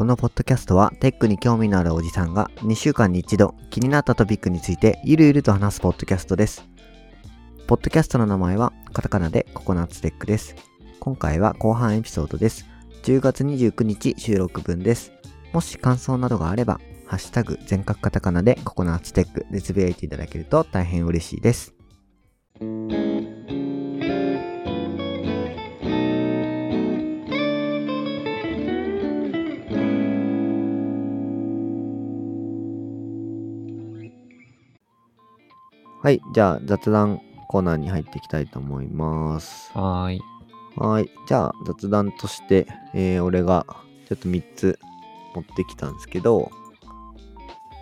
このポッドキャストはテックに興味のあるおじさんが2週間に一度気になったトピックについてゆるゆると話すポッドキャストです。ポッドキャストの名前はカタカナでココナッツテックです。今回は後半エピソードです。10月29日収録分です。もし感想などがあれば、ハッシュタグ全角カタカナでココナッツテックでつぶやいていただけると大変嬉しいです。はい、じゃあ雑談コーナーに入っていきたいと思います。はーい。はい。じゃあ、雑談として、えー俺がちょっと3つ持ってきたんですけど、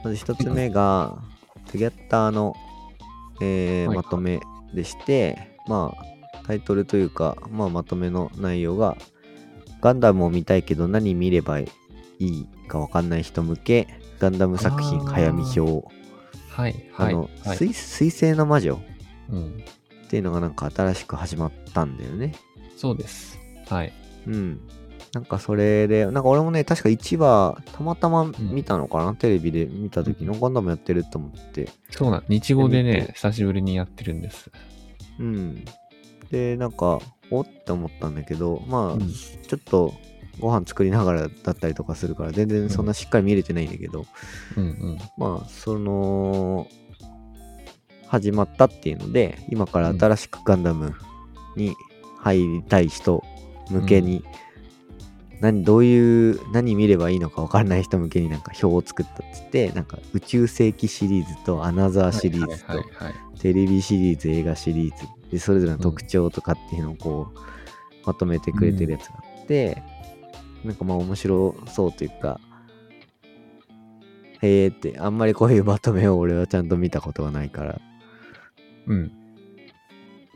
まず1つ目が、トゥギャッターの、えーはいまとめでして、まあ、タイトルというか、まあ、まとめの内容が、ガンダムを見たいけど何見ればいいかわかんない人向け、ガンダム作品早見表。はい。はい。あの、はい。水水星の魔女うん。っていうのがなんか新しく始まったんだよね。そうです。はい。うん。なんかそれで、なんか俺もね、確か1話、たまたま見たのかな、テレビで見た時のガンダムやってると思って。そうなん、日語でね、久しぶりにやってるんです。うん。で、なんか、おって思ったんだけど、まあ、うんちょっとご飯作りながらだったりとかするから、全然そんなしっかり見れてないんだけど、うんうん。まあ、その、始まったっていうので、今から新しくガンダムに入りたい人向けに、何、どういう、何見ればいいのか分からない人向けになんか表を作ったっつって、なんか宇宙世紀シリーズとアナザーシリーズと。テレビシリーズ、映画シリーズ、で、それぞれの特徴とかっていうのをこう、まとめてくれてるやつがあって、なんかまあ面白そうというか、へーって、あんまりこういうまとめを俺はちゃんと見たことがないから。うん。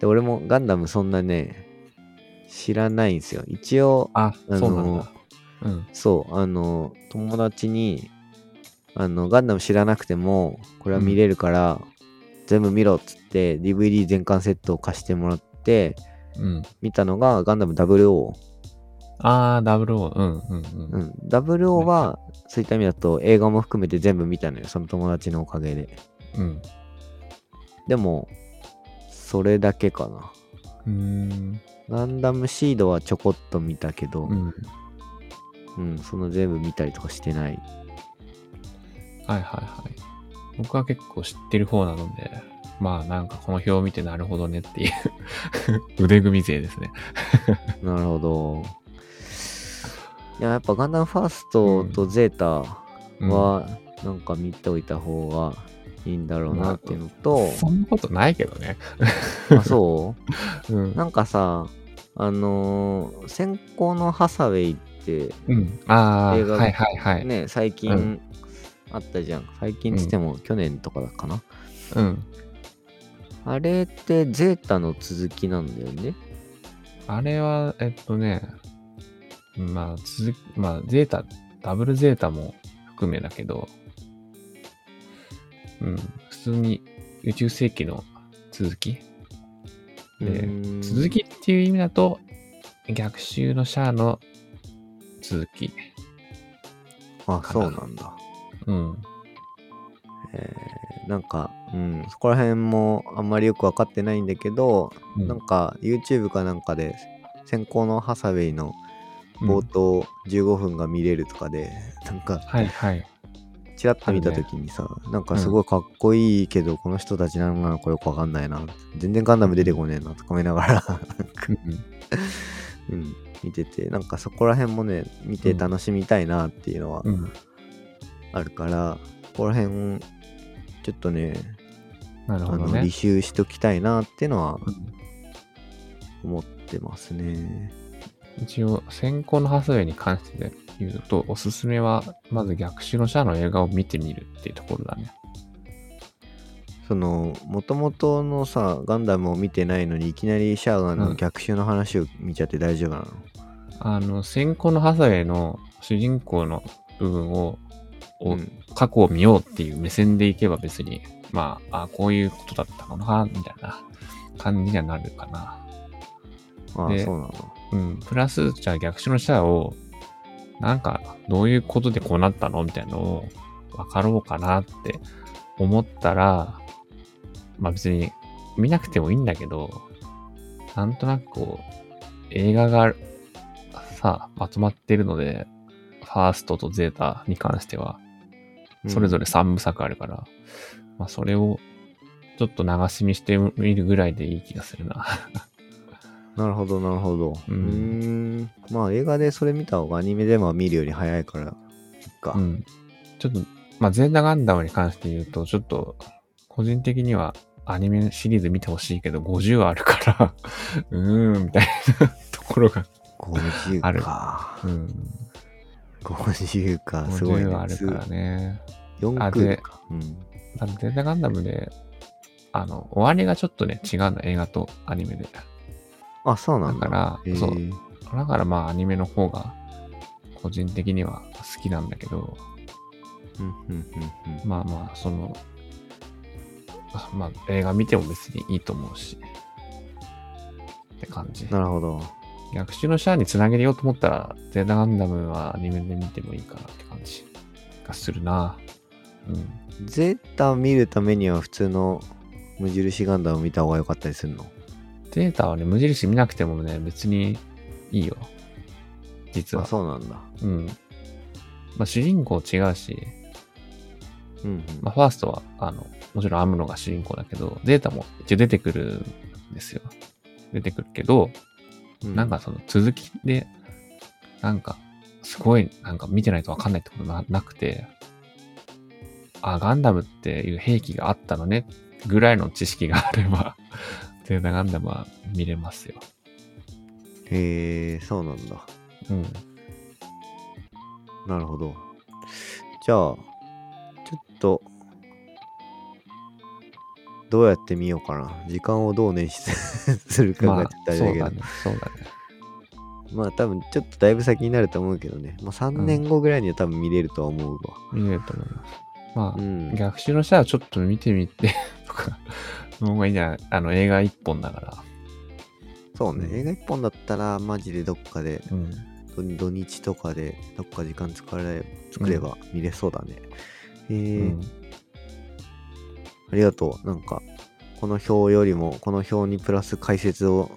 で、俺もガンダムそんなね、知らないんですよ。一応、あ、あのそうなんだ。うん。そう、あの、友達に、あの、ガンダム知らなくても、これは見れるから、全部見ろっつって、DVD 全巻セットを貸してもらって、うん。見たのがガンダム WO。あー、ダブルオー。うんうんううん。ん。WO は、そういった意味だと映画も含めて全部見たのよ。その友達のおかげで。うん。でも、それだけかな。うーん。ガンダムシードはちょこっと見たけど、うん。うん、その全部見たりとかしてない。はいはいはい。僕は結構知ってる方なので、まあなんかこの表を見てなるほどねっていう 腕組み勢ですね。なるほど。いや、やっぱガンダムファーストとゼータうんは、なんか見ておいた方がいいんだろうなっていうのと、そんなことないけどね。あ、そう？うん。なんかさ、あのー先行のハサウェイって、うん。ああ、映画はいはいはい。ね、最う近あったじゃん。最近つっても去年とかだかな？うん。あれってゼータの続きなんだよね？あれは、えっとね、まあ、続き、まあ、ゼータ、ダブルゼータも含めだけど、うん、普通に宇宙世紀の続き？うで続きっていう意味だと、逆襲のシャアの続き。あ、そうなんだ。うん。えーなんか、うん、そこら辺もあんまりよくわかってないんだけど、うんなんか YouTube かなんかで先行のハサウェイの冒頭15分が見れるとかで、なんかはいはい。チラッと見た時にさ、なんかすごいかっこいいけど、この人たち何なのかよくわかんないな。全然ガンダム出てこねえなとか思いながら、うん、見てて、なんかそこら辺もね、見て楽しみたいなっていうのはうん。うん。あるから、ここら辺、ちょっとね、なるほどねあの履。修しときたいなっていうのはうん思ってますね。一応、先行のハサウェイに関して言うと、おすすめは、まず逆襲のシャアの映画を見てみるっていうところだね。その、もともとのさ、ガンダムを見てないのに、いきなりシャアの逆襲の話を見ちゃって大丈夫なの、あの、先行のハサウェイの主人公の部分をを、うん過去を見ようっていう目線でいけば別に、まあ、あこういうことだったのかな、みたいな感じにはなるかな。ああ、でそうなの。うん。プラス、じゃあ逆襲のシャアを、なんか、どういうことでこうなったのみたいなのを分かろうかなって思ったら、まあ別に見なくてもいいんだけど、なんとなくこう、映画がさ、まとまってるので、ファーストとゼータに関しては、それぞれ3部作あるから、まあそれをちょっと流し見してみるぐらいでいい気がするな。なるほど、なるほど。うんん。まあ映画でそれ見た方がアニメでも見るより早いから、いっか。うん。ちょっと、まあ、ゼータガンダムに関して言うと、ちょっと、個人的にはアニメシリーズ見てほしいけど、50あるから、うーん、みたいなところが、50あるか。うん。50か。すごいね。50あるからね。4あでクールか。うん。ゼータガンダムで、あの、終わりがちょっとね、違うの、映画とアニメで。あ、そうなんだ。だからそうだからまあ、アニメの方が、個人的には好きなんだけど、うん、うん、うん、うん。まあまあ、その、あまあ、映画見ても別にいいと思うし、って感じ。なるほど。逆襲のシャアにつなげようと思ったら、ゼータガンダムはアニメで見てもいいかなって感じがするな。うん。ゼータ見るためには普通の無印ガンダム見た方が良かったりするの？ゼータはね、無印見なくてもね、別にいいよ。実あ、は。そうなんだ。うん。まあ、主人公違うし、うん、うん。まあ、ファーストは、あの、もちろんアムロが主人公だけど、ゼータも一応出てくるんですよ。出てくるけど、うなんか、その続きで、なんか、すごい、なんか見てないとわかんないってことななくて、あ、ガンダムっていう兵器があったのね、ぐらいの知識があれば、ゼータガンダムは見れますよ。へえ、そうなんだ。うん。なるほど。じゃあ、ちょっと、どうやって見ようかな。時間をどう捻出するかまあがちょっ、とあれだけど。そうだね、そうだね。まあ多分ちょっとだいぶ先になると思うけどね。まあ3年後ぐらいには多分見れるとは思うわ。見れると思います。まあ、うん。逆襲のシャアちょっと見てみてとか、の方がいいんじゃないあの、映画一本だから。そうね。うん映画一本だったらマジでどっかで、うん。土土日とかでどっか時間作れ作れば見れそうだね。えうーん。ありがとう。なんか、この表よりも、この表にプラス解説を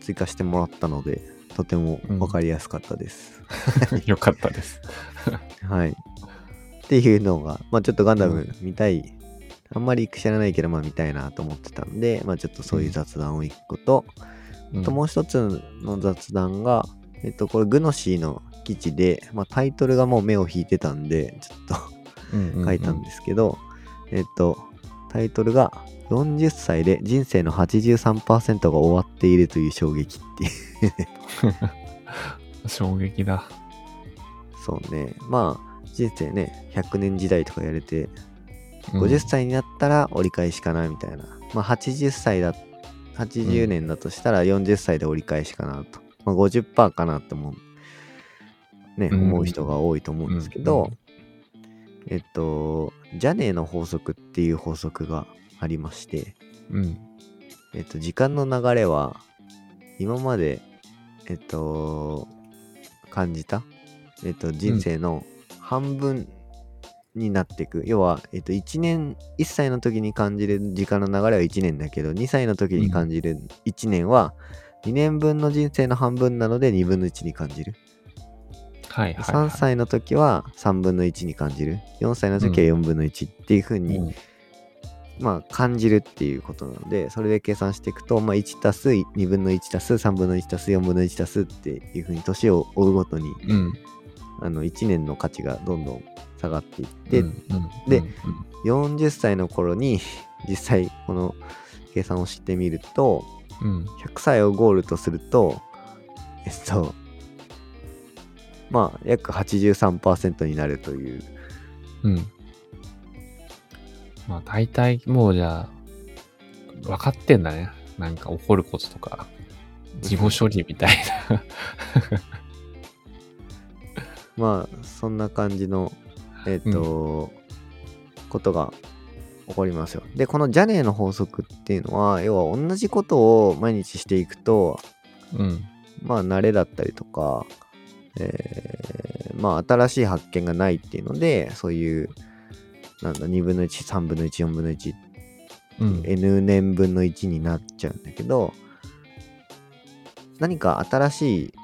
追加してもらったので、とてもわかりやすかったです。よかったです。はい。っていうのが、まあちょっとガンダムうん見たい、あんまり知らないけど、まあ見たいなと思ってたんで、まあちょっとそういう雑談を一個と、うんあともう一つの雑談が、えっと、これグノシーの記事で、まあタイトルがもう目を引いてたんで、ちょっと書いたんですけど、えっと、タイトルが40歳で人生の83%が終わっているという衝撃っていう。衝撃だ。そうね。まあ、人生ね、100年時代とかやれて、うん50歳になったら折り返しかなみたいな。まあ、80歳だ、80年だとしたら40歳で折り返しかなと。まあ、50%かなって思う。ね、うん思う人が多いと思うんですけど、うんえっと、ジャネーの法則っていう法則がありまして、うん。えっと、時間の流れは、今まで、えっと、感じた、えっと、人生の半分になっていく。要は、えっと、1年、1歳の時に感じる時間の流れは1年だけど、2歳の時に感じる1年は、2年分の人生の半分なので2分の1に感じる。はいはい、はい。3歳の時は3分の1に感じる。4歳の時は4分の1っていう風に、うんまあ、感じるっていうことなので、それで計算していくと、まあ、1たす2分の1たす3分の1たす4分の1たすっていうふうに年を追うごとに、うん。あの、1年の価値がどんどん下がっていって、でうん40歳の頃に実際この計算をしてみると、うん。100歳をゴールとすると、えっと、まあ、約83%になるという。うん。まあ大体もうじゃあ、分かってんだね。なんか起こることとか、事後処理みたいな。まあ、そんな感じのえっ、と、ことが起こりますよ。で、このジャネーの法則っていうのは、要は同じことを毎日していくと、うん。まあ慣れだったりとか、えーまあ新しい発見がないっていうので、そういう、なんだ、2分の1、3分の1、4分の1、うん。N 年分の1になっちゃうんだけど、何か新しい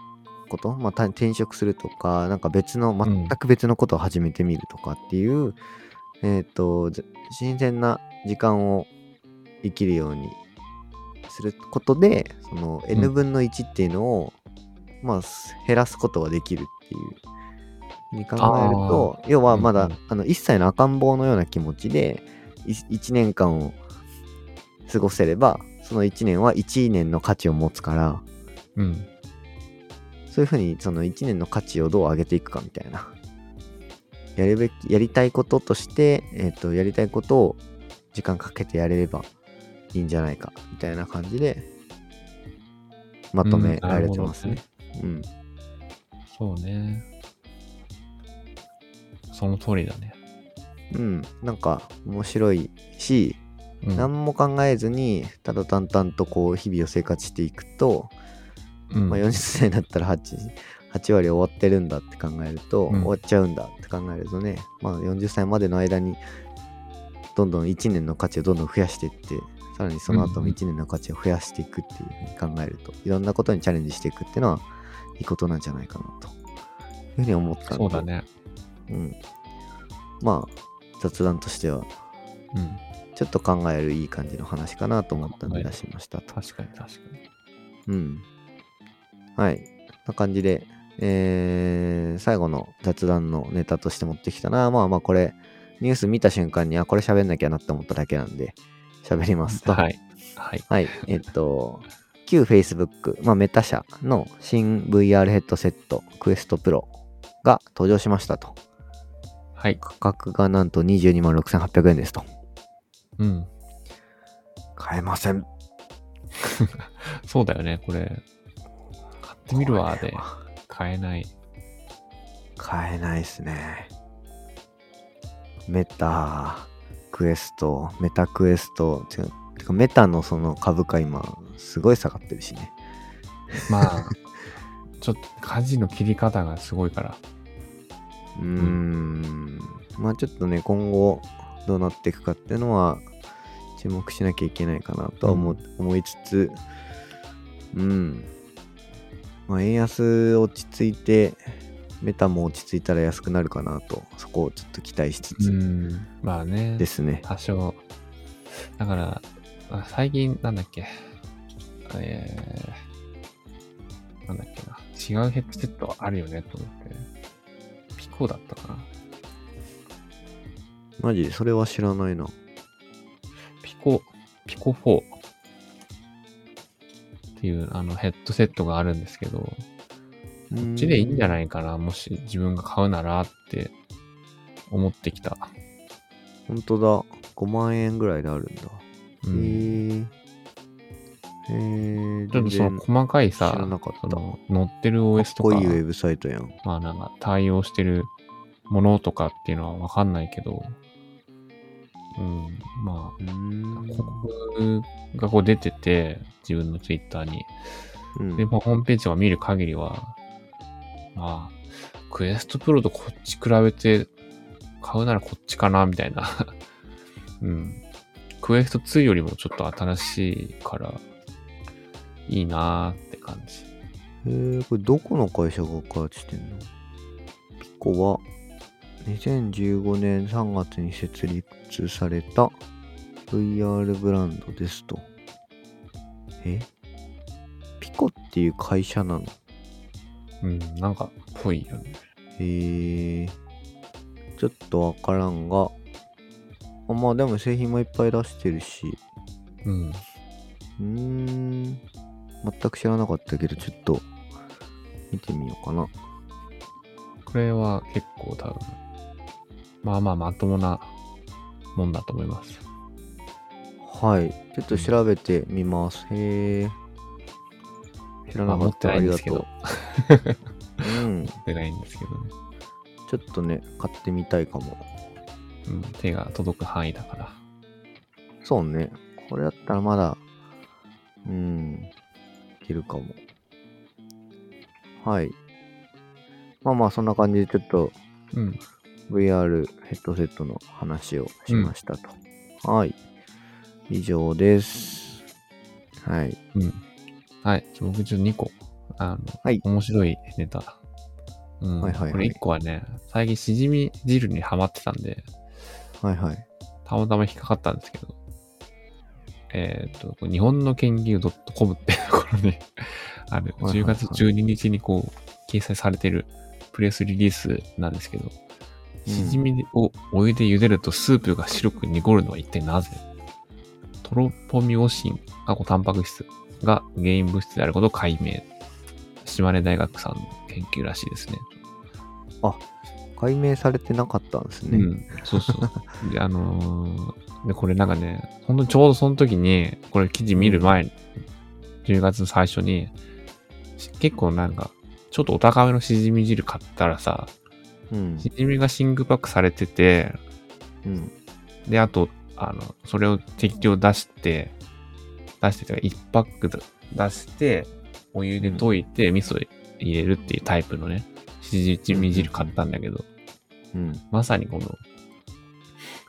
こと、まあ、た転職するとか、なんか別の、全く別のことを始めてみるとかっていう、えっ、と、ぜ新鮮な時間を生きるようにすることで、その N 分の1っていうのを、まあ、す減らすことができるっていうに考えると、要はまだ、うん。うんあの一切の赤ん坊のような気持ちで、1年間を過ごせれば、その1年は1年の価値を持つから、うん。そういうふうにその1年の価値をどう上げていくかみたいな。やるべき、やりたいこととして、えっ、と、やりたいことを時間かけてやれればいいんじゃないか、みたいな感じで、まとめられてますね。うん。そうね。その通りだね。うん。なんか、面白いし、うん。何も考えずに、ただ淡々とこう、日々を生活していくと、うんまあ、40歳になったら 8, 8割終わってるんだって考えると、うん終わっちゃうんだって考えるとね、まあ、40歳までの間にどんどん1年の価値をどんどん増やしていってさらにその後もうんうん1年の価値を増やしていくっていうふうに考えると、いろんなことにチャレンジしていくっていうのはいいことなんじゃないかなというふうに思ったんでそうだね。うん、まあ雑談としてはうん。ちょっと考えるいい感じの話かなと思ったんではい出しましたと。確かに確かに。うん。はい。こんな感じで、えー、最後の雑談のネタとして持ってきたな。まあまあこれ、ニュース見た瞬間に、あ、これ喋んなきゃなって思っただけなんで、喋りますと。はい。はい。はい。えっと、旧 Facebook、まあメタ社の新 VR ヘッドセット、クエストプロが登場しましたと。はい。価格がなんと22万6800円ですと。うん。買えません。そうだよね、これ。買ってみるわ、で買えない。買えないですね。 Meta、Quest、Meta Quest、てかてか Metaのその株価今、すごい下がってるしね。まあ、ちょっと舵の切り方がすごいから。うーん。まあちょっとね、今後どうなっていくかっていうのは、注目しなきゃいけないかなとは思,、う思いつつ、うん。まあ円安落ち着いて、メタも落ち着いたら安くなるかなと、そこをちょっと期待しつつうん。まあね。ですね。多少。だから、あ最近、なんだっけ。えー、なんだっけな。違うヘッドセットあるよねと思って。ピコだったかな。マジでそれは知らないな。ピコ、ピコ4っていうあのヘッドセットがあるんですけど、ここっちでいいんじゃいないかな、もし自分が買うならって思ってきた。本当だ。5万円ぐらいであるんだ。へうん、ーへーちょっとその細かいさその乗ってる OS とかかいいウェブサイトやん。まあなんか対応してるものとかっていうのはわかんないけど、うん、まあ、広告がこう出てて、自分のツイッターに。うんで、まあ、ホームページとか見る限りは、まあ、クエストプロとこっち比べて、買うならこっちかな、みたいな。うん。クエスト2よりもちょっと新しいから、いいなーって感じ。へーこれどこの会社が開発してんの？ピコは2015年3月に設立された VR ブランドですと。え？ピコっていう会社なの？うん、なんか、ぽいよね。へえ。ちょっとわからんが。あまあでも製品もいっぱい出してるし。うん。うーん。全く知らなかったけど、ちょっと見てみようかな。これは結構多分、まあまあまともなもんだと思います。はい。ちょっと調べてみます。へえ。知らなかった。ありがとう。うん。持ってないんですけどね。ちょっとね、買ってみたいかも。うん、手が届く範囲だから。そうね。これだったらまだ、うん、いけるかも。はい。まあまあ、そんな感じでちょっとうん。VR ヘッドセットの話をしましたと。はい。以上です。はい。うん。はい。僕ちょっと2個、あの、はい面白いネタ。うん。はいはいはいこれ1個はね、最近しじみ汁にハマってたんで、はいはい。たまたま引っかかったんですけど、えっ、と、日本の研究 .com っていうところに、ある、10はいはいはい月12日にこう、掲載されてるプレスリリースなんですけど、しじみをお湯で茹でるとスープが白く濁るのは一体なぜ？トロポミオシン、過去タンパク質が原因物質であることを解明。島根大学さんの研究らしいですね。解明されてなかったんですね。うん、そうそう。で、あのーで、これなんかね、ほんとちょうどその時に、これ記事見る前に、10月の最初に、し結構なんか、ちょっとお高めのしじみ汁買ったらさ、うん。しじみがシングパックされてて、うん。で、あと、あの、それを適量出して、出してというか、1パック出して、お湯で溶いて、味噌入れるっていうタイプのね、しじみ汁買ったんだけど、うん。まさにこの、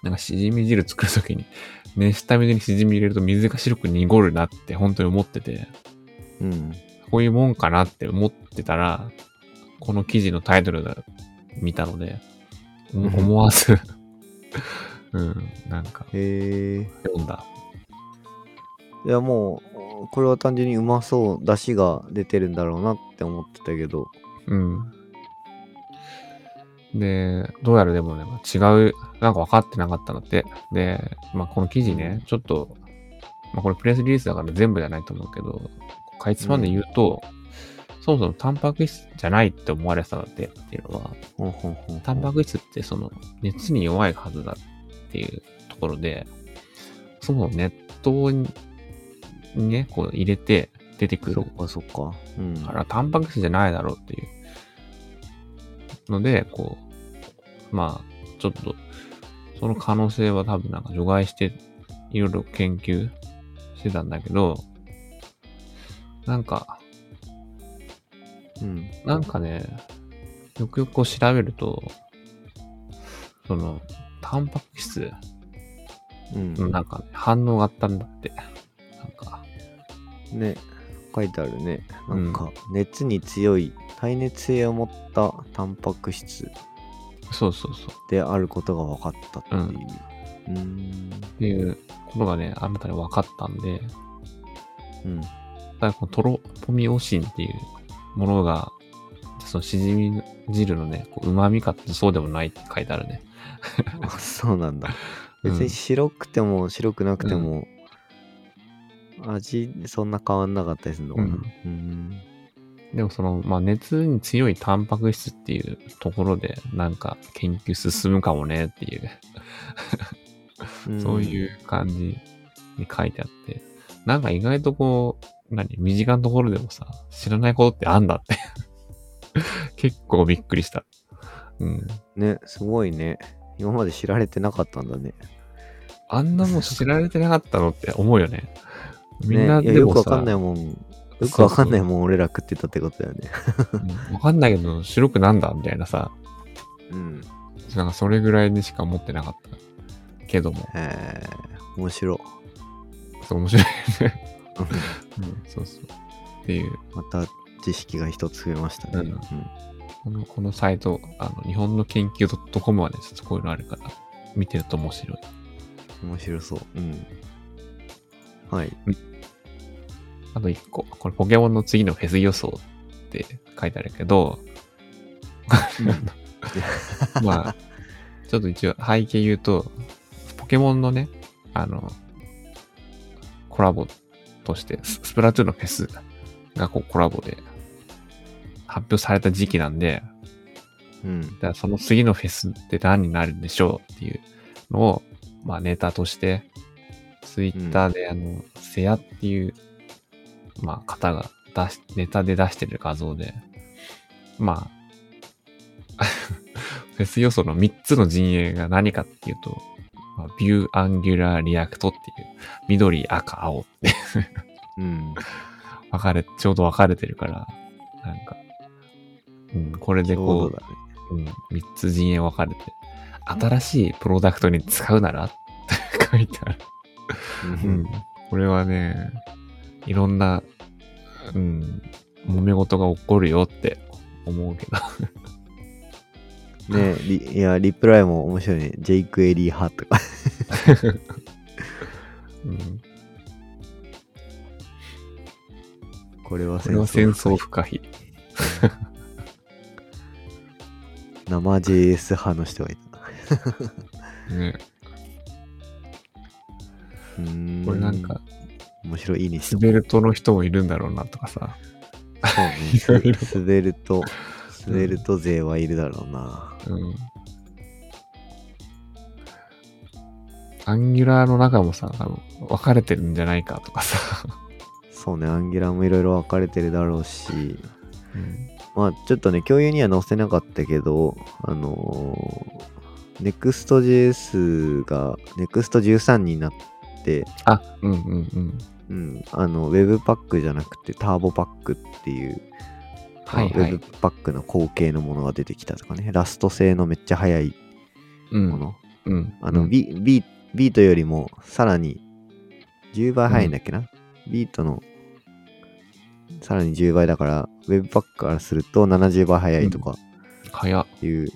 なんかしじみ汁作るときに、熱した水にしじみ入れると水が白く濁るなって本当に思ってて、うん。こういうもんかなって思ってたら、この記事のタイトルが見たので、思わず、うん、なんか。読んだ。いやもう、これは単純にうまそう、出汁が出てるんだろうなって思ってたけど。うん。で、どうやらでもね、まあ違う、なんか分かってなかったのって。で、まあこの記事ね、ちょっと、まあこれプレスリリースだから全部じゃないと思うけど、かいつまんで言うと、そもそもタンパク質じゃないって思われてたんだってっていうのは、ほんほんほタンパク質ってその熱に弱いはずだっていうところで、そもそも熱湯にね、こう入れて出てくるそっかそっか。うん。だからタンパク質じゃないだろうっていうので、こう、まあ、ちょっと、その可能性は多分なんか除外して、いろいろ研究してたんだけど、なんか、うん。なんかね、よくよくこう調べると、その、タンパク質うん。のなんか、ね、反応があったんだって。なんか、ね、書いてあるね。なんか、熱に強い、耐熱性を持ったタンパク質そうそうそう。であることが分かったっていう。うーん。っていうことがね、あなたに分かったんで、うん。だからこのトロポミオシンっていうものが、そのしじみ汁のね、こう旨味かってそうでもないって書いてあるね。あそうなんだ。う ん別に白くても白くなくても、味そんな変わんなかったりするのかな。ううんん。でもその、まあ、熱に強いタンパク質っていうところで、なんか研究進むかもねっていう、うん そういう感じに書いてあって、なんか意外とこう、何身近なところでもさ、知らないことってあんだって。結構びっくりした。うん。ね、すごいね。今まで知られてなかったんだね。あんなもん知られてなかったのって思うよね。みんなでもさ、よくわかんないもん。よくわかんないもん俺ら食ってたってことだよね。うんわかんないけど、白くなんだみたいなさ、うん。なんかそれぐらいにしか思ってなかった。けども、えー、面白。そう面白いね。うん、そうそう。っていう、また知識が一つ増えましたね。うんこのこのサイト、あの、日本の研究 .com はね、ちょっとこういうのあるから、見てると面白い。うん面白そう。うん。はい。あと一個、これポケモンの次のフェス予想って書いてあるけど、まあ、ちょっと一応背景言うと、ポケモンのね、あの、コラボとして、ススプラトゥーンのフェスがこうコラボで発表された時期なんで、うん。だからその次のフェスって何になるんでしょうっていうのを、まあネタとして、ツイッターであの、セヤっていう、まあ方が出し、ネタで出してる画像で、まあ、フェス要素の3つの陣営が何かっていうと、まあ、 Vue Angular React っていう、緑、赤、青ってうん。分かれ、ちょうど分かれてるから、なんか、うん、これでこううね。うん、3つ陣営分かれて、新しいプロダクトに使うなら？って書いてある。ううんん。これはね、いろんな、うん、揉め事が起こるよって思うけど。ねリいや、リプライも面白いね。ジェイク・エリー派とか。うん、これはこれは戦争不可避。生 JS 派の人がいた。ね、うーんこれなんか、面白い、いいねスベルトの人もいるんだろうなとかさ。そうね。スベルト、スベルト勢はいるだろうな。うん。アンギュラーの中もさ、多分分かれてるんじゃないかとかさ。そうね、アンギュラーもいろいろ分かれてるだろうし、うん。まあちょっとね、共有には載せなかったけど、あのー、Next.js が Next13 になって、あ、うんうんうん。うん、あの、Webpack じゃなくて Turbopack っていう、はいはい。Webpack の後継のものが出てきたとかね、ラスト製のめっちゃ速いうん。もの。うん。あの、うんビビビートよりもさらに10倍速いんだっけな、ビートのさらに10倍だから、Webpack からすると70倍速いとか早っ。いう、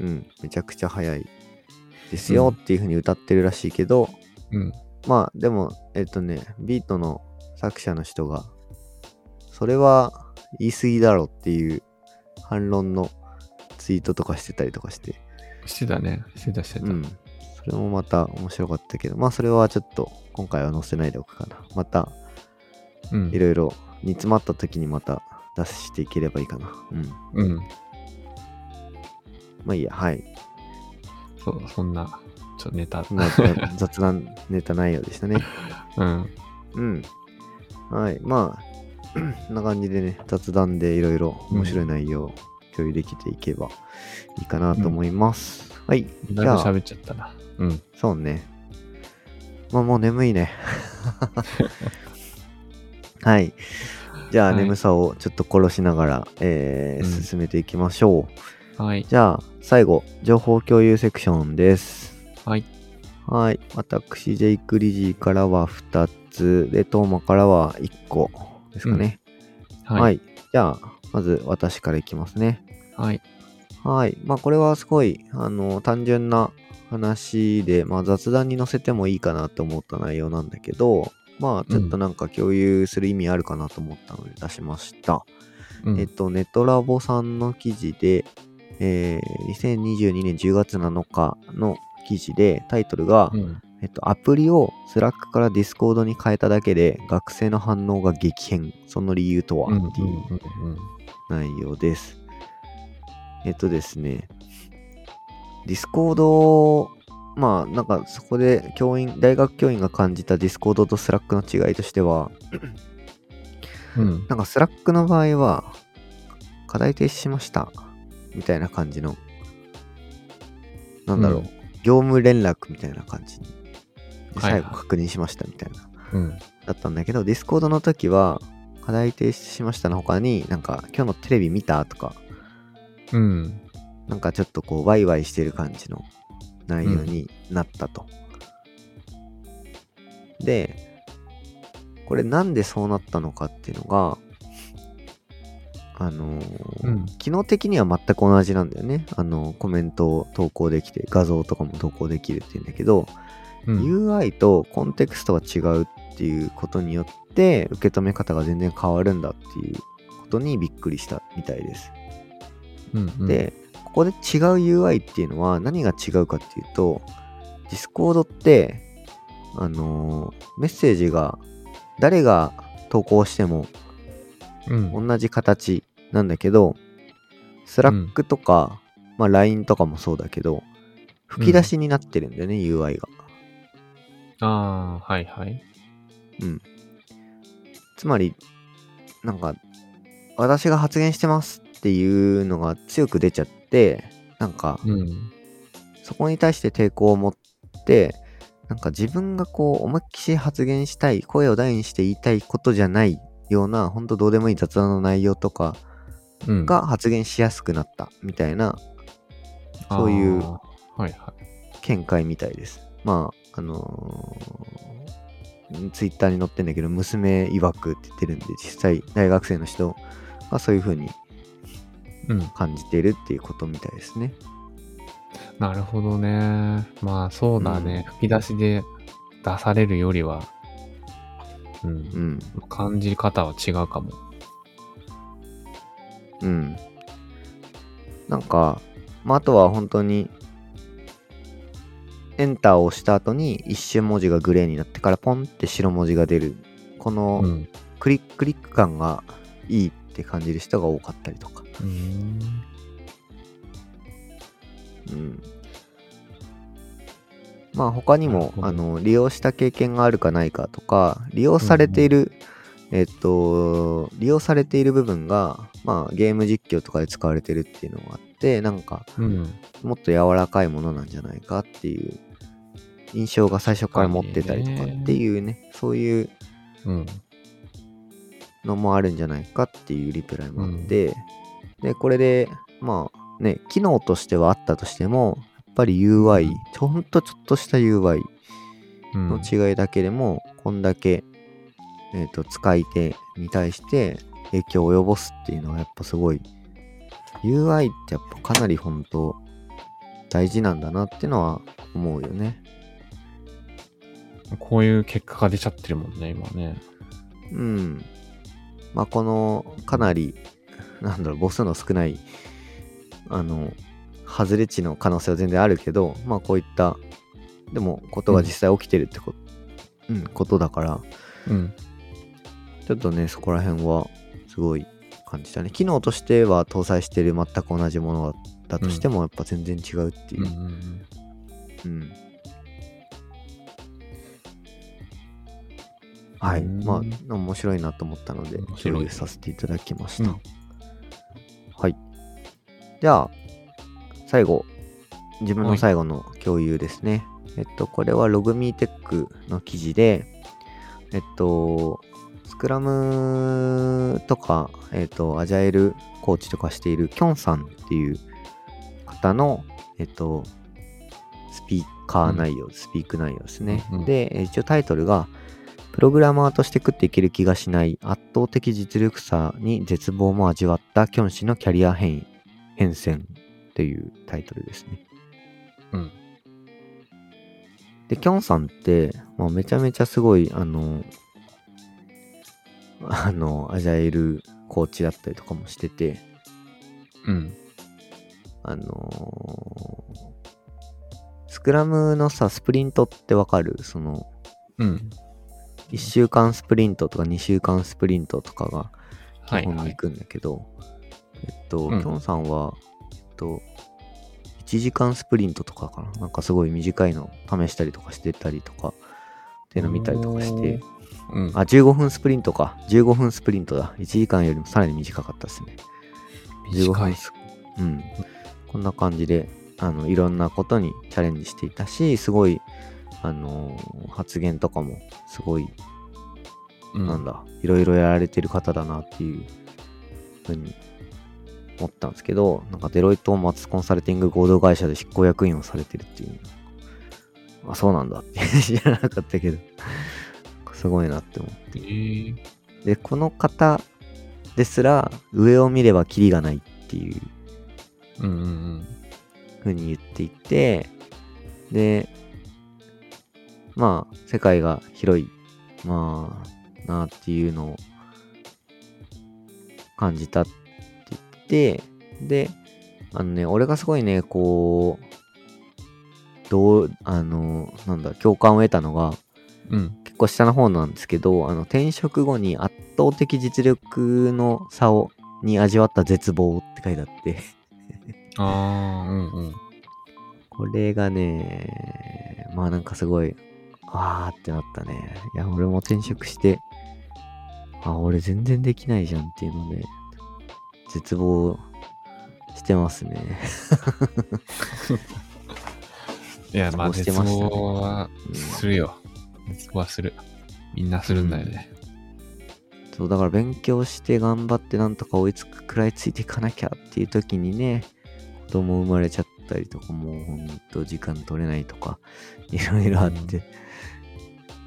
うん、めちゃくちゃ速いですよっていう風に歌ってるらしいけど、うん。まあでも、えっとね、ビートの作者の人が、それは言い過ぎだろっていう反論のツイートとかしてたりとかして、してたね。してたしてた。うん。それもまた面白かったけど、まあそれはちょっと今回は載せないでおくかな。またうんいろいろ煮詰まった時にまた出していければいいかな。うん。うん。まあいいや、はい。そう、そんな、ちょっとネタ。まあ雑談ネタ内容でしたね。うん。うん。はい。まあ、こんな感じでね、雑談でいろいろ面白い内容を共有できていけばいいかなと思います。はい。じゃあ、喋っちゃったな。うん。そうね。まあもう眠いね。はい。じゃあ、はい眠さをちょっと殺しながら、え進めていきましょう。はい。じゃあ、最後、情報共有セクションです。はい。はい。私、ジェイク・リジーからは2つ、で、トーマからは1個ですかね。はい。はい。じゃあ、まず私からいきますね。はい。はい。まあ、これはすごい、あの、単純な話で、まあ、雑談に載せてもいいかなと思った内容なんだけど、まあ、ちょっとなんか共有する意味あるかなと思ったので出しました。うんえっと、ネトラボさんの記事で、えー2022年10月7日の記事で、タイトルが、うん。えっと、アプリを Slackから Discordに変えただけで、学生の反応が激変。その理由とは、うん。っていう内容です。えっとですね、 Discord、まあなんかそこで教員、大学教員が感じた Discordと Slackの違いとしては、うん。なんか Slackの場合は、課題提示しました、みたいな感じの、なんだろう、うん業務連絡みたいな感じに、最後確認しましたみたいな、うん。だったんだけど、 Discordの時は、課題提示しましたの他に、なんか今日のテレビ見たとか、うん。なんかちょっとこう、ワイワイしてる感じの内容になったと。で、これなんでそうなったのかっていうのが、あのーうん機能的には全く同じなんだよね。あの、コメントを投稿できて、画像とかも投稿できるっていうんだけど、うん。UI とコンテクストが違うっていうことによって、受け止め方が全然変わるんだっていうことにびっくりしたみたいです。うんうん、で、ここで違う UI っていうのは何が違うかっていうと、Discord って、あのーメッセージが誰が投稿してもうん、同じ形なんだけど、Slack とか、まあ LINE とかもそうだけど、吹き出しになってるんだよね、UI が。ああ、はいはい。うん。つまり、なんか、私が発言してますっていうのが強く出ちゃって、なんか、うん。そこに対して抵抗を持って、なんか自分がこう思いっきり発言したい、声を大にして言いたいことじゃないような、ほんとどうでもいい雑談の内容とかうん。が発言しやすくなったみたいなそういうあーはいは見解みたいです。まあ、あのーツイッターに載ってんだけど、娘曰くって言ってるんで、実際大学生の人がそういう風に。感じているっていうことみたいですね。なるほどね。まあそうだね。吹き出しで出されるよりは、う。うんん。感じ方は違うかも。うん。なんか、まあ、あとは本当に、エンターを押した後に一瞬文字がグレーになってからポンって白文字が出る。このうん。クリッククリック感がいいって感じる人が多かったりとか。うーん。うん。まあ他にもあの利用した経験があるかないかとか利用されている、えっと利用されている部分がまあゲーム実況とかで使われてるっていうのがあってなんかうん。もっと柔らかいものなんじゃないかっていう印象が最初から持ってたりとかっていうねそういう。のもあるんじゃないかっていうリプライもあって、でこれでまあね機能としてはあったとしてもやっぱり UI ほんとちょっとした UI。の違いだけでもこんだけ、えー、と使い手に対して影響を及ぼすっていうのはやっぱすごい UI ってやっぱかなり本当大事なんだなっていうのは思うよねこういう結果が出ちゃってるもんね、今ね。うんまあこのかなりなんだろう母数の少ないあの外れ値の可能性は全然あるけどまあこういったでもことが実際起きてるってこと、うん、ことだからうん。ちょっとね、そこら辺はすごい感じたね。機能としては搭載している全く同じものだとしても、やっぱ全然違うっていうう。んうんうん。はい。うんまあ、面白いなと思ったので、共有させていただきました。うんはい。じゃあ、最後、自分の最後の共有ですね。えっと、これはログミーテックの記事で、えっと、スクラムとか、えっと、アジャイルコーチとかしているキョンさんっていう方の、えっと、スピーカー内容、スピーク内容ですね。うんうんで、え一応タイトルが、プログラマーとして食っていける気がしない圧倒的実力差に絶望も味わったキョン氏のキャリア変変遷っていうタイトルですね。うん。で、キョンさんって、まあ、めちゃめちゃすごい、あの、あの、アジャイルコーチだったりとかもしてて、うん。あのスクラムのさ、スプリントってわかる？その、うん。1週間スプリントとか2週間スプリントとかがはいはい。基本に行くんだけど、えっと、うんキョンさんは、えっと、1時間スプリントとかかななんかすごい短いの試したりとかしてたりとか、っていうの見たりとかして、うん。あ、15分スプリントか。15分スプリントだ。1時間よりもさらに短かったですね。15短い。分スうん。こんな感じで、あの、いろんなことにチャレンジしていたし、すごい、あのー発言とかも、すごい、うんなんだ、いろいろやられてる方だなっていうふうに思ったんですけど、なんかデロイト・マツコンサルティング合同会社で執行役員をされてるっていう。あ、そうなんだって知らなかったけど、すごいなって思って。えーで、この方ですら、上を見ればキリがないっていううんうんうん。ふうに言っていて、で、まあ、世界が広い、まあ、なっていうのを感じたって言って、で、あのね、俺がすごいね、こう、どう、あの、なんだ、共感を得たのが、うん。結構下の方なんですけど、あの、転職後に圧倒的実力の差を、に味わった絶望って書いてあって、ああ、うんうん。これがね、まあなんかすごい、あーってなったね。いや、俺も転職して、あ、俺全然できないじゃんっていうので、絶望してますね。いや、まあ、絶絶望はするよ。絶望はする。みんなするんだよね。そう、だから勉強して頑張ってなんとか追いつくくらいついていかなきゃっていう時にね、子供生まれちゃったりとか、もうほんと時間取れないとか、いろいろあって、う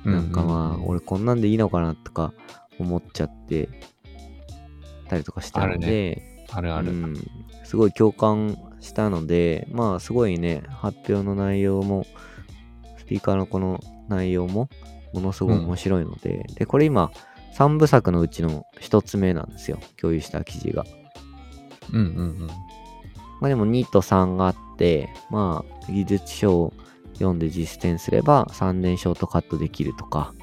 なんかまあ、うんうん俺こんなんでいいのかなとか思っちゃってたりとかしたので、あるある。うん、すごい共感したので、まあすごいね、発表の内容も、スピーカーのこの内容も、ものすごい面白いので、で、これ今、3部作のうちの1つ目なんですよ、共有した記事が。うんうんうん。まあでも2と3があって、まあ技術書を読んで実践すれば3年ショートカットできるとか、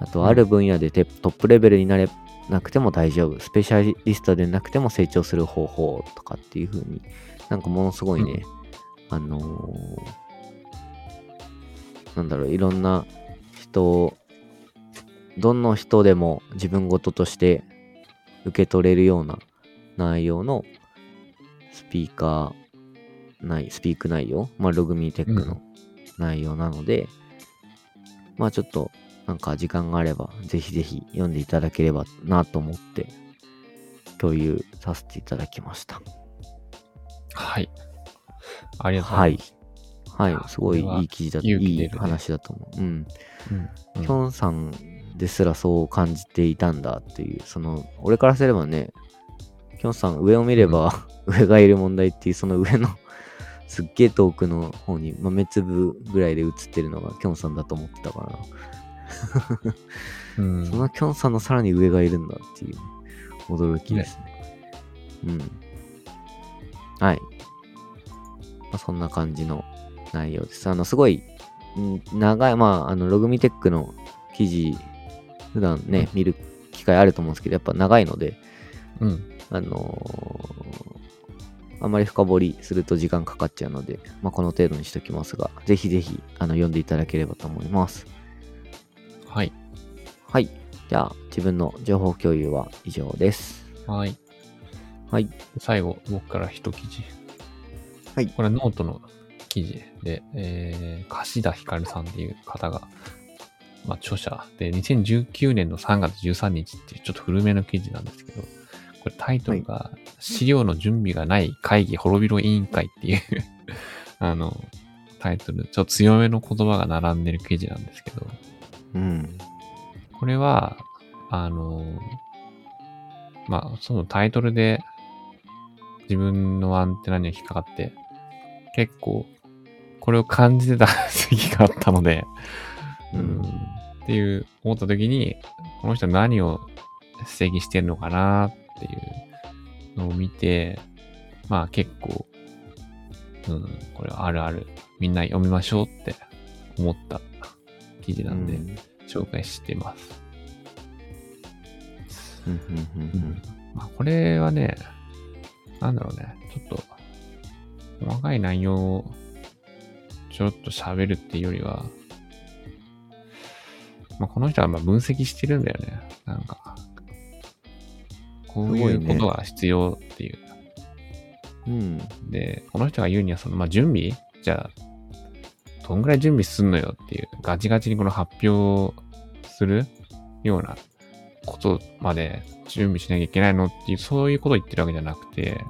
あとある分野でテトップレベルになれなくても大丈夫、スペシャリストでなくても成長する方法とかっていう風になんかものすごいね、あのーなんだろう、いろんな人を、どの人でも自分事として受け取れるような内容のスピーカー内、スピーク内容、まあ、ログミーテックの内容なので、まあちょっと、なんか時間があれば、ぜひぜひ読んでいただければなと思って、共有させていただきました。はい。ありがとうござはいいます。。はいあ、すごいいい記事だ、勇気出るねいい話だと思う。うん。うんうんきょんさんですらそう感じていたんだっていう、その、俺からすればね、きょんさん上を見れば、上がいる問題っていう、その上のすっげえ遠くの方に豆粒ぐらいで映ってるのがきょんさんだと思ってたからな。うん そのきょんさんのさらに上がいるんだっていう、驚きですね。うん。はい。まあ、そんな感じの内容です。あの、すごい、ん長い、まあ、あの、ログミテックの記事、普段ね、見る機会あると思うんですけど、やっぱ長いので、うん。あのーあんまり深掘りすると時間かかっちゃうので、まあ、この程度にしときますが、ぜひぜひ、あの、読んでいただければと思います。はい。はい。じゃあ、自分の情報共有は以上です。はい。はい。最後、僕から一記事。はいこれはノートの記事で、えー、柏田ひかるさんっていう方が、まあ、著者で、2019年の3月13日っていうちょっと古めの記事なんですけど、これタイトルが、資料の準備がない会議滅びろ委員会っていう あの、タイトル、ちょっと強めの言葉が並んでる記事なんですけど、うん。これは、あの、まあ、そのタイトルで自分のアンテナに引っかかって、結構、これを感じてた時期があったので、ううん。ん、っていう思った時に、この人は何を指摘してるのかなっていうのを見て、まあ結構、うん、これはあるある、みんな読みましょうって思った記事なんで、うん紹介してます。うんうんうんまあこれはね、なんだろうね、ちょっと、細かい内容をちょっと喋るっていうよりは、まあこの人はまあ分析してるんだよね。なんか、こういうことが必要っていう。うん。で、この人が言うには、その、まあ準備じゃあ、どんぐらい準備すんのよっていう、ガチガチにこの発表するようなことまで準備しなきゃいけないのっていう、そういうことを言ってるわけじゃなくて、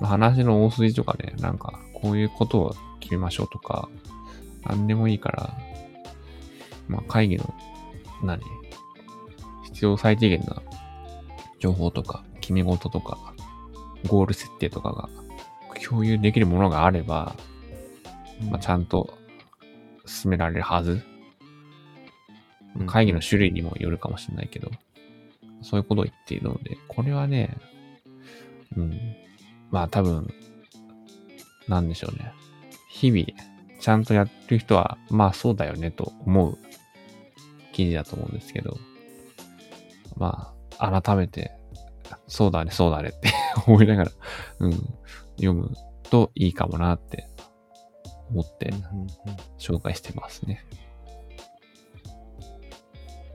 まあ話の大筋とかね、なんか、こういうことを決めましょうとか、なんでもいいから、まあ会議の、何？必要最低限な情報とか、決め事とか、ゴール設定とかが共有できるものがあれば、まあ、ちゃんと進められるはず。うん会議の種類にもよるかもしれないけど、そういうことを言っているので、これはね、うん。まあ多分、なんでしょうね。日々、ちゃんとやってる人は、まあそうだよねと思う記事だと思うんですけど、まあ、改めて、そうだね、そうだねって 思いながら、うん、読むといいかもなって思って紹介してますね。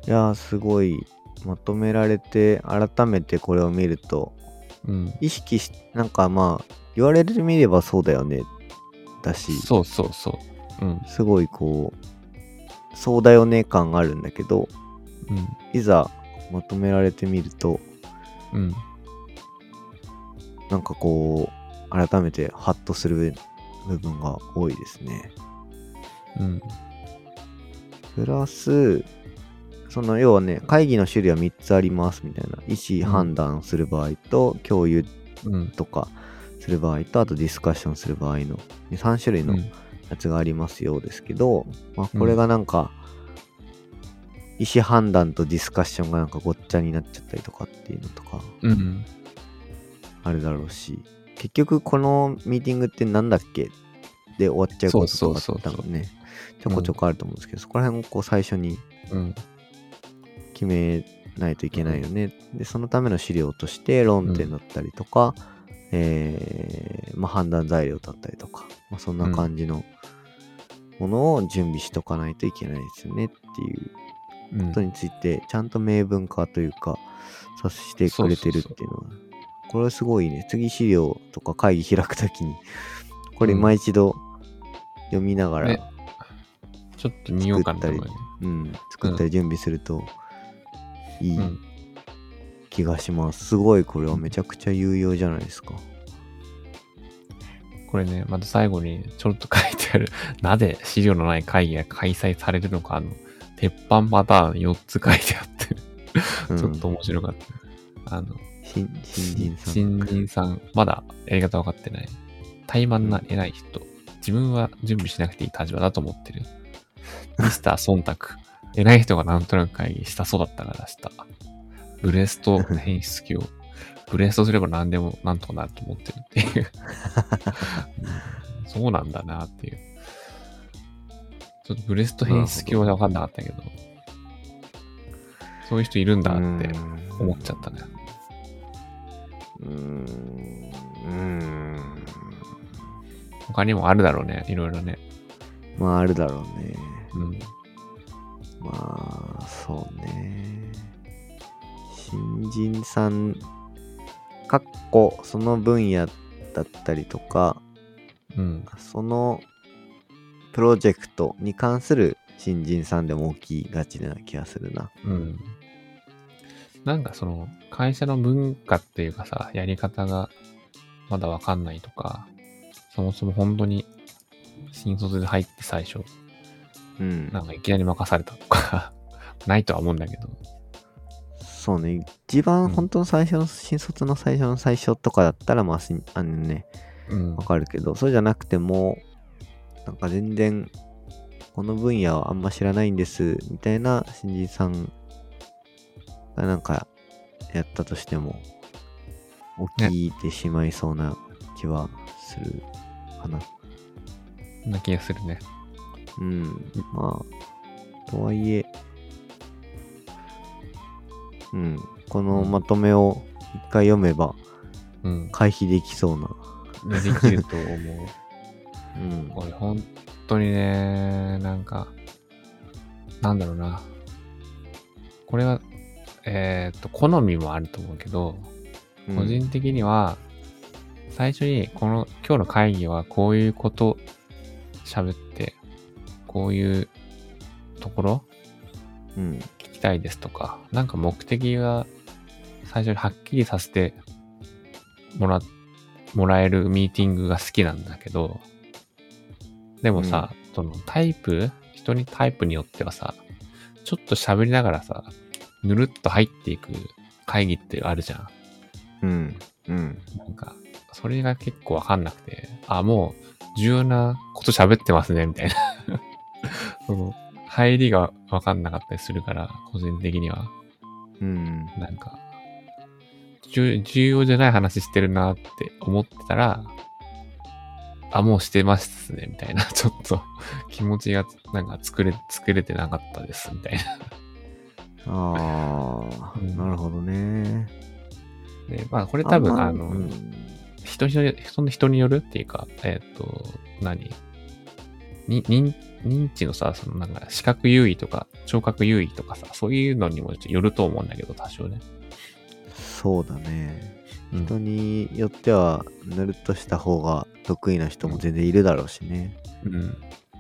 いやー、すごい、まとめられて、改めてこれを見ると、うん。意識し、なんかまあ、言われてみればそうだよね、だし、そうそうそう。うん。すごいこう、そうだよね感があるんだけど、うん。いざまとめられてみると、うん。なんかこう、改めてハッとする部分が多いですね。うん。プラス、その要はね、会議の種類は3つありますみたいな。意思判断する場合と、共有うん。とかする場合と、あとディスカッションする場合の3種類のうん。やつがありますようですけど、まあこれがなんか、意思判断とディスカッションがなんかごっちゃになっちゃったりとかっていうのとかうん。あるだろうし、結局このミーティングってなんだっけ？で終わっちゃうこととか多分ね、ちょこちょこあると思うんですけど、そこら辺をこう最初にうん。決めないといけないよね。で、そのための資料として論点だったりとか、えーまあ、判断材料だったりとか、まあ、そんな感じのものを準備しとかないといけないですよねっていううんことについて、ちゃんと明文化というか、させてくれてるっていうのは、これはすごいね。次資料とか会議開くときに、これうん今一度読みながら、ねちょっと見ようかなと思うよね。うん、作ったり準備するといいうん。気がします。すごいこれはめちゃくちゃ有用じゃないですか。これね、また最後にちょろっと書いてある、なぜ資料のない会議が開催されるのかの、鉄板パターン4つ書いてあって、うんちょっと面白かった。あの、新新人さん。新人さん、まだやり方分かってない。怠慢な偉い人。自分は準備しなくていい立場だと思ってる。ミスター忖度。偉い人がなんとなく会議したそうだったからした。ブレスト変質教。ブレストすれば何でもなんとかなると思ってるっていう。う んそうなんだなっていう。ちょっとブレスト変質教は分かんなかったけど、そういう人いるんだって思っちゃったね。うーん。うーん。他にもあるだろうね、いろいろね。まああるだろうね。うん。まあ、そうね。新人さん、かっこ、その分野だったりとか、うん。そのプロジェクトに関する新人さんでも大きいがちな気がするな。うん。なんかその、会社の文化っていうかさ、やり方がまだわかんないとか、そもそも本当に新卒で入って最初、うん。なんかいきなり任されたとか、ないとは思うんだけど。そうね。一番本当の最初の、新卒の最初の最初とかだったら、まあ、あのね、うんわ。かるけど、そうじゃなくても、なんか全然、この分野はあんま知らないんです、みたいな新人さんがなんかやったとしても、起きてしまいそうな気はするかな。そんな気がするね。うん。まあ、とはいえ、うん。このまとめを一回読めばうん。回避できそうな。でできると思う。うん。これ本当にね、なんか、なんだろうな。これは、えーっと、好みもあると思うけど、うん個人的には、最初にこの今日の会議はこういうこと喋って、こういうところうん。聞きたいですとか、なんか目的が最初にはっきりさせてもら、もらえるミーティングが好きなんだけど、でもさ、そのタイプ人にタイプによってはさ、ちょっと喋りながらさ、ぬるっと入っていく会議ってあるじゃん。うん。うん。なんか、それが結構わかんなくて、あ、もう重要なこと喋ってますね、みたいな。その、入りがわかんなかったりするから、個人的には。うん。なんか、重重要じゃない話してるなって思ってたら、あ、もうしてますね、みたいな。ちょっと気持ちがなんか作れ、作れてなかったです、みたいな。ああ、うんなるほどね。で、まあこれ多分、んまあの、うん人による、その人によるっていうか、えっ、と、何？に認認知のさ、そのなんか視覚優位とか聴覚優位とかさ、そういうのにもよると思うんだけど、多少ね。そうだね。うん人によってはぬるっとした方が得意な人も全然いるだろうしね。うん。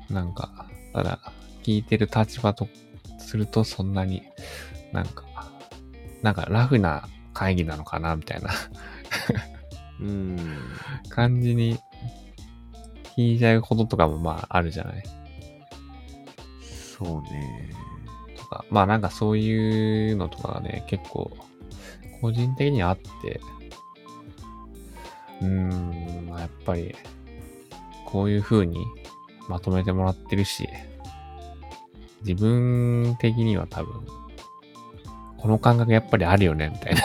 なんか、ただ、聞いてる立場とするとそんなになんか、なんかラフな会議なのかなみたいなうん。感じに聞いちゃうこととかもまああるじゃない？そうね。とか、まあなんかそういうのとかがね、結構個人的にはあって、うーん、まあやっぱりこういう風にまとめてもらってるし、自分的には多分、この感覚やっぱりあるよね、みたいな。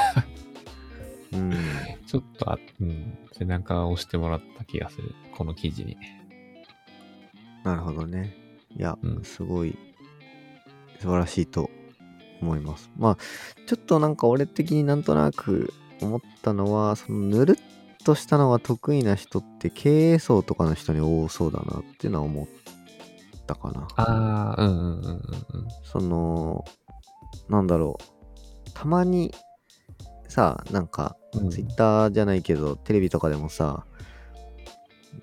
うん。ちょっとあ、うん、背中を押してもらった気がする。この記事に。なるほどね。いや、うんすごい素晴らしいと思います。まあ、ちょっとなんか俺的になんとなく思ったのは、そのぬるっとしたのが得意な人って経営層とかの人に多そうだなっていうのは思ったかな。ああ、うんうんうんうんうん。その、なんだろう。たまにさ、なんか、うんツイッターじゃないけど、テレビとかでもさ、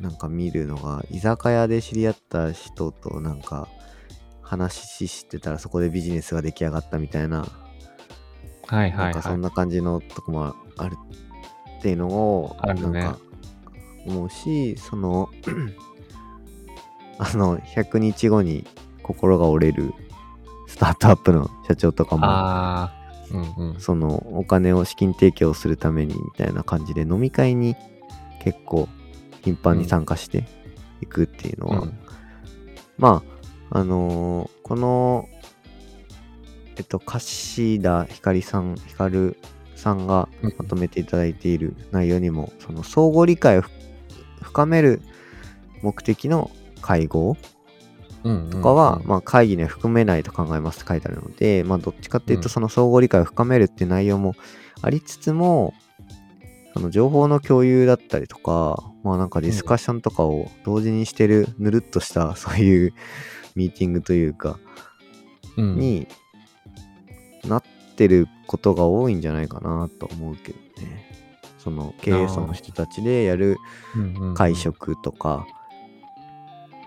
なんか見るのが、居酒屋で知り合った人となんか、話してたらそこでビジネスが出来上がったみたいな、はいははい。ないんかそんな感じのとこもあるっていうのを、なんか思うし、その、あの、100日後に心が折れるスタートアップの社長とかも、うんうん。そのお金を資金提供するためにみたいな感じで飲み会に結構頻繁に参加していくっていうのは、うんまああのーこのえっと柏田ひかりさんひかるさんがうん。まとめていただいている内容にもその相互理解をふ深める目的の会合とかは、まあ、会議には含めないと考えますって書いてあるので、まあ、どっちかっていううん。とその相互理解を深めるっていう内容もありつつも、その情報の共有だったりとか、まあなんかディスカッションとかを同時にしてるぬるっとした そういうミーティングというか、うん、になってることが多いんじゃないかなと思うけどね。その経営層の人たちでやるうんうんうん会。食とか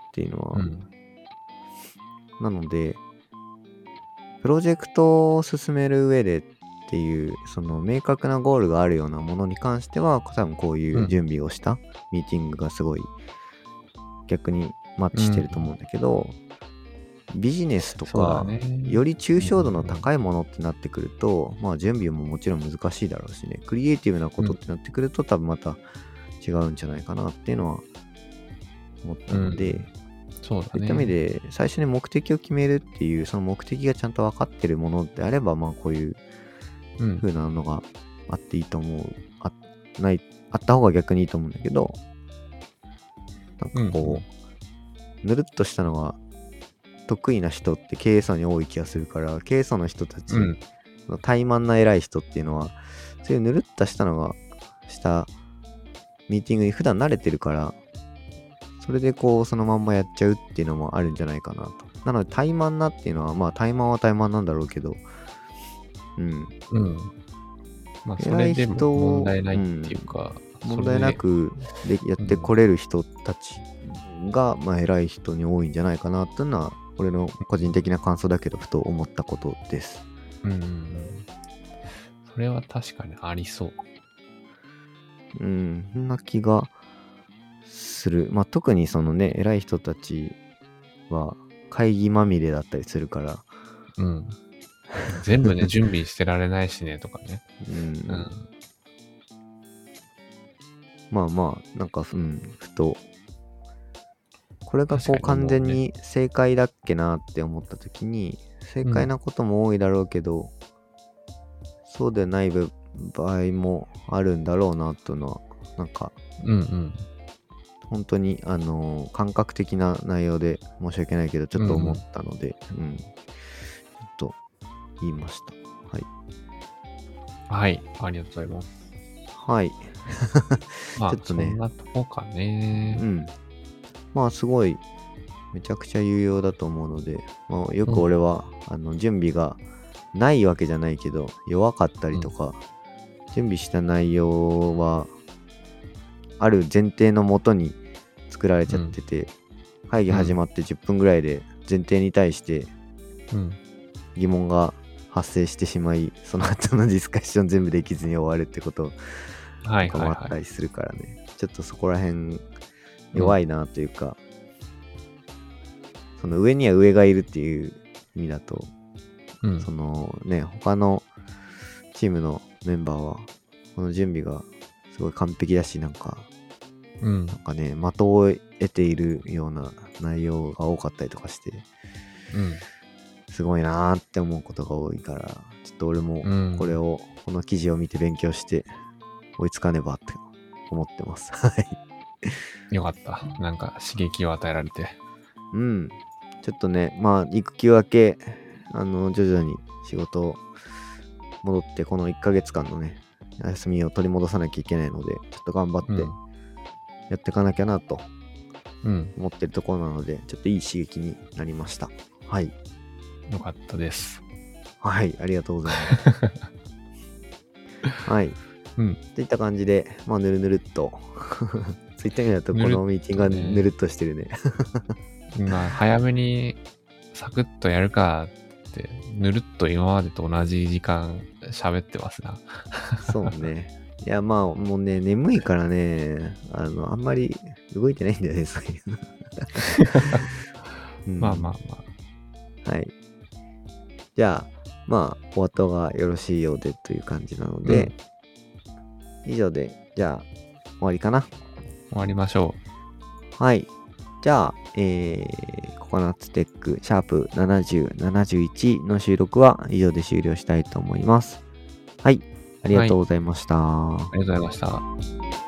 っていうのは、うん。なので、プロジェクトを進める上でっていう、その明確なゴールがあるようなものに関しては、多分こういう準備をしたミーティングがすごい逆にマッチしてると思うんだけど、ビジネスとか、ね。より抽象度の高いものってなってくると、まあ準備ももちろん難しいだろうしね、クリエイティブなことってなってくると、多分また違うんじゃないかなっていうのは思ったので、そうだね。そういった意味で、最初に目的を決めるっていう、その目的がちゃんと分かってるものであれば、まあこういううん。風なのがあっていいと思う。あない、あった方が逆にいいと思うんだけど、なんかこう、うんうんぬるっとしたのが得意な人って経営層に多い気がするから、経営層の人たち、うん。その怠慢な偉い人っていうのは、そういうぬるっとしたのが、したミーティングに普段慣れてるから、それでこう、そのまんまやっちゃうっていうのもあるんじゃないかなと。なので、怠慢なっていうのは、まあ、怠慢は怠慢なんだろうけど、うん、うん。まあ、それでも問題ないっていうか、問題なくでやってこれる人たちが、まあ、偉い人に多いんじゃないかなっていうのは、俺の個人的な感想だけど、ふと思ったことです。うん。それは確かにありそう。うん、そんな気がする。まあ、特にそのね、偉い人たちは会議まみれだったりするから、うん。全部ね、準備してられないしね、とかね。うん、うん。まあまあ、なんか、うん、ふと、これがこう完全に正解だっけなって思った時に、正解なことも多いだろうけど、そうでない部場合もあるんだろうなというのは、なんか、うんうん。本当に、あのー感覚的な内容で申し訳ないけど、ちょっと思ったので、うん、ちょっと言いました。はい。はい。ありがとうございます。はい。まあ、ちょっとねそんなとこかねう。ん。まあ、すごい、めちゃくちゃ有用だと思うので、まあ、よく俺は、あの準備がないわけじゃないけど、弱かったりとか、準備した内容は、ある前提のもとに作られちゃってて、会議始まって10分ぐらいで前提に対してうん。疑問が発生してしまい、その後のディスカッション全部できずに終わるってことはいはいがあったはい。りするからね、ちょっとそこら辺弱いなというか、その上には上がいるっていう意味だと、うんそ。のね、他のチームのメンバーは、この準備がすごい完璧だし、なんか、うんな。んかね、的を得ているような内容が多かったりとかして、うん。すごいなーって思うことが多いから、ちょっと俺もうんこれを、この記事を見て勉強して、追いつかねばって思ってます。はい。よかった。なんか刺激を与えられて。うん。ちょっとね、まあ、育休明け、あの、徐々に仕事戻って、この1ヶ月間のね、休みを取り戻さなきゃいけないので、ちょっと頑張ってうん。やっていかなきゃなとうん。思ってるところなので、ちょっといい刺激になりました。はい。よかったです。はい、ありがとうございます。はい。うん。といった感じで、まあ、ぬるぬるっと。そういった意味だと、このミーティングがぬるっとしてるね。まあ、早めにサクッとやるかって、ぬるっと今までと同じ時間喋ってますな。そうね。いや、まあ、もうね、眠いからね、あの、あんまり動いてないんだよね、そういうの。うんまあまあまあ。はい。じゃあ、まあ、お後がよろしいようでという感じなので、以上で、じゃあ、終わりかな。終わりましょはい。じゃあ、えー、ココナッツテック、シャープ70、71の収録は以上で終了したいと思います。はい。ありがとうございました。う。ありがとうございました。